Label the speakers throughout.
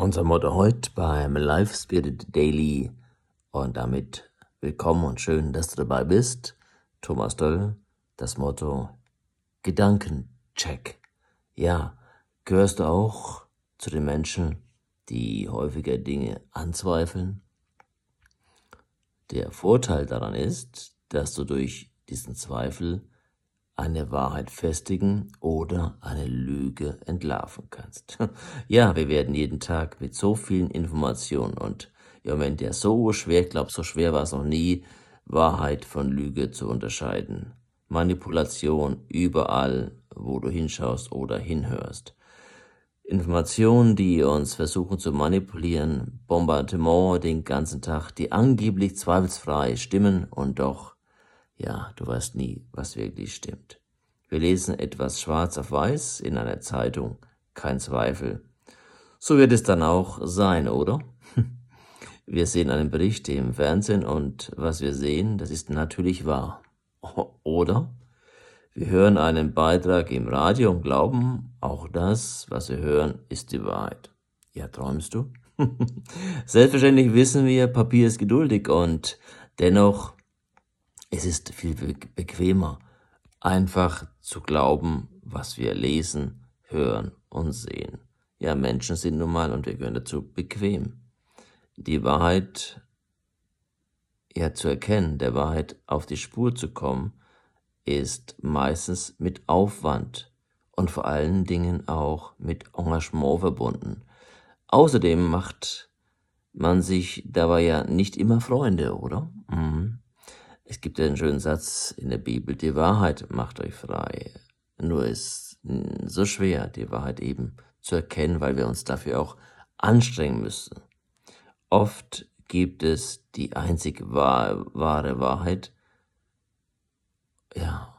Speaker 1: Unser Motto heute beim Life Spirit Daily und damit willkommen und schön, dass du dabei bist. Thomas Döll, das Motto Gedankencheck. Ja, gehörst du auch zu den Menschen, die häufiger Dinge anzweifeln? Der Vorteil daran ist, dass du durch diesen Zweifel eine Wahrheit festigen oder eine Lüge entlarven kannst. Ja, wir werden jeden Tag mit so vielen Informationen und im Moment ja so schwer, ich glaube, so schwer war es noch nie, Wahrheit von Lüge zu unterscheiden. Manipulation überall, wo du hinschaust oder hinhörst. Informationen, die uns versuchen zu manipulieren, Bombardement den ganzen Tag, die angeblich zweifelsfrei stimmen und doch ja, du weißt nie, was wirklich stimmt. Wir lesen etwas schwarz auf weiß in einer Zeitung, kein Zweifel. So wird es dann auch sein, oder? Wir sehen einen Bericht im Fernsehen und was wir sehen, das ist natürlich wahr. Oder? Wir hören einen Beitrag im Radio und glauben, auch das, was wir hören, ist die Wahrheit. Ja, träumst du? Selbstverständlich wissen wir, Papier ist geduldig und dennoch es ist viel bequemer, einfach zu glauben, was wir lesen, hören und sehen. Ja, Menschen sind nun mal und wir gehören dazu bequem. Die Wahrheit ja zu erkennen, der Wahrheit auf die Spur zu kommen, ist meistens mit Aufwand und vor allen Dingen auch mit Engagement verbunden. Außerdem macht man sich dabei ja nicht immer Freunde, oder? Mhm. Es gibt einen schönen Satz in der Bibel, die Wahrheit macht euch frei. Nur ist so schwer, die Wahrheit eben zu erkennen, weil wir uns dafür auch anstrengen müssen. Oft gibt es die einzig wahre, wahre Wahrheit, ja,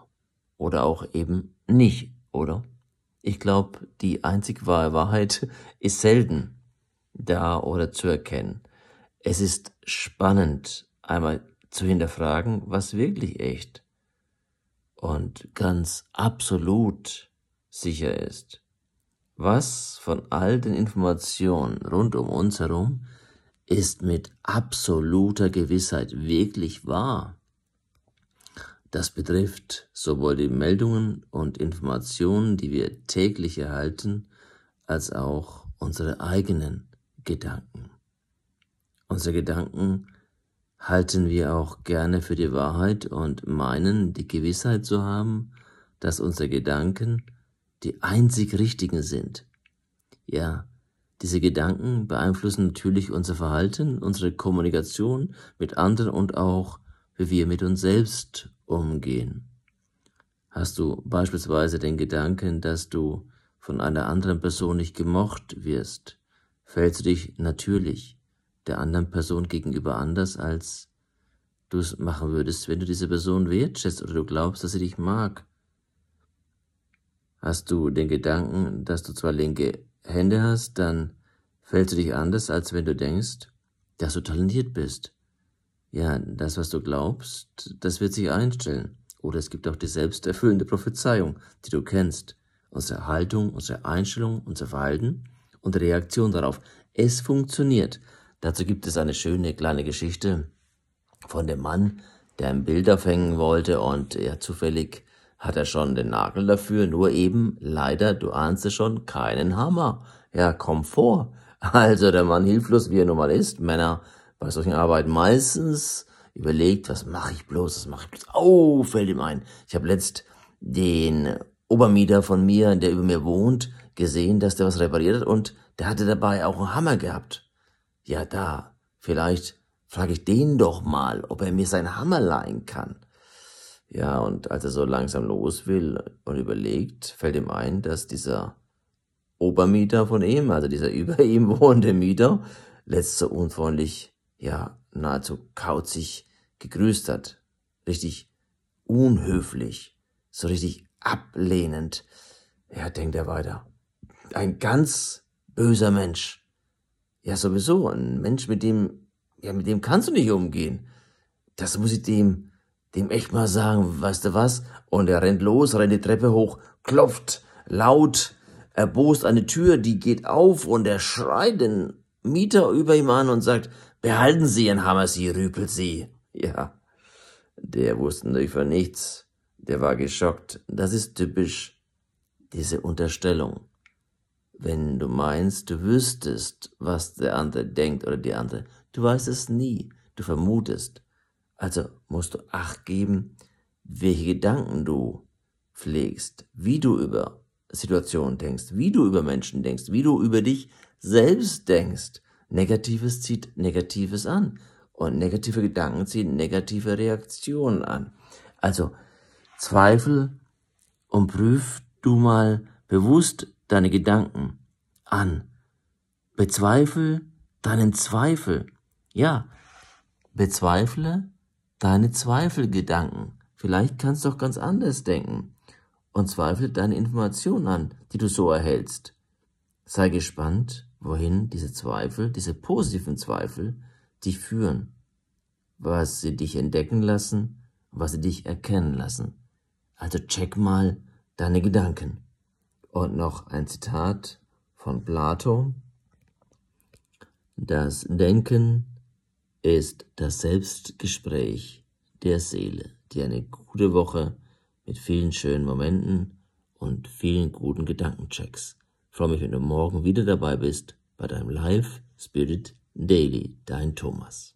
Speaker 1: oder auch eben nicht, oder? Ich glaube, die einzig wahre Wahrheit ist selten da oder zu erkennen. Es ist spannend, einmal zu hinterfragen, was wirklich echt und ganz absolut sicher ist. Was von all den Informationen rund um uns herum ist mit absoluter Gewissheit wirklich wahr. Das betrifft sowohl die Meldungen und Informationen, die wir täglich erhalten, als auch unsere eigenen Gedanken. Unsere Gedanken halten wir auch gerne für die Wahrheit und meinen die Gewissheit zu haben, dass unsere Gedanken die einzig richtigen sind. Ja, diese Gedanken beeinflussen natürlich unser Verhalten, unsere Kommunikation mit anderen und auch, wie wir mit uns selbst umgehen. Hast du beispielsweise den Gedanken, dass du von einer anderen Person nicht gemocht wirst, fällst du dich natürlich der anderen Person gegenüber anders, als du es machen würdest, wenn du diese Person wertschätzt oder du glaubst, dass sie dich mag. Hast du den Gedanken, dass du zwar linke Hände hast, dann fällst du dich anders, als wenn du denkst, dass du talentiert bist. Ja, das, was du glaubst, das wird sich einstellen. Oder es gibt auch die selbsterfüllende Prophezeiung, die du kennst. Unsere Haltung, unsere Einstellung, unser Verhalten und Reaktion darauf. Es funktioniert. Dazu gibt es eine schöne kleine Geschichte von dem Mann, der ein Bild aufhängen wollte und ja, zufällig hat er schon den Nagel dafür, nur eben leider, du ahnst es schon, keinen Hammer. Ja, komm vor. Also der Mann hilflos, wie er nun mal ist, Männer bei solchen Arbeiten meistens überlegt, was mache ich bloß, was mache ich bloß. Oh, fällt ihm ein. Ich habe letzt den Obermieter von mir, der über mir wohnt, gesehen, dass der was repariert hat und der hatte dabei auch einen Hammer gehabt. Ja, da, vielleicht frage ich den doch mal, ob er mir seinen Hammer leihen kann. Ja, und als er so langsam los will und überlegt, fällt ihm ein, dass dieser Obermieter von ihm, also dieser über ihm wohnende Mieter, letzt so unfreundlich, ja, nahezu kauzig gegrüßt hat. Richtig unhöflich, so richtig ablehnend. Ja, denkt er weiter. Ein ganz böser Mensch. Ja, sowieso. Ein Mensch, mit dem, ja, mit dem kannst du nicht umgehen. Das muss ich dem, dem echt mal sagen, weißt du was? Und er rennt los, rennt die Treppe hoch, klopft laut erbost eine Tür, die geht auf und er schreit den Mieter über ihm an und sagt, behalten Sie Ihren Hammer, Sie rüpelt Sie. Ja, der wusste natürlich von nichts. Der war geschockt. Das ist typisch, diese Unterstellung. Wenn du meinst, du wüsstest, was der andere denkt oder die andere, du weißt es nie, du vermutest. Also musst du Acht geben, welche Gedanken du pflegst, wie du über Situationen denkst, wie du über Menschen denkst, wie du über dich selbst denkst. Negatives zieht Negatives an und negative Gedanken ziehen negative Reaktionen an. Also Zweifel und prüf du mal bewusst deine Gedanken an. Bezweifle deinen Zweifel. Ja, bezweifle deine Zweifelgedanken. Vielleicht kannst du auch ganz anders denken. Und zweifle deine Informationen an, die du so erhältst. Sei gespannt, wohin diese Zweifel, diese positiven Zweifel, dich führen. Was sie dich entdecken lassen, was sie dich erkennen lassen. Also check mal deine Gedanken. Und noch ein Zitat von Plato. Das Denken ist das Selbstgespräch der Seele, die eine gute Woche mit vielen schönen Momenten und vielen guten Gedankenchecks. Ich freue mich, wenn du morgen wieder dabei bist bei deinem Live Spirit Daily, dein Thomas.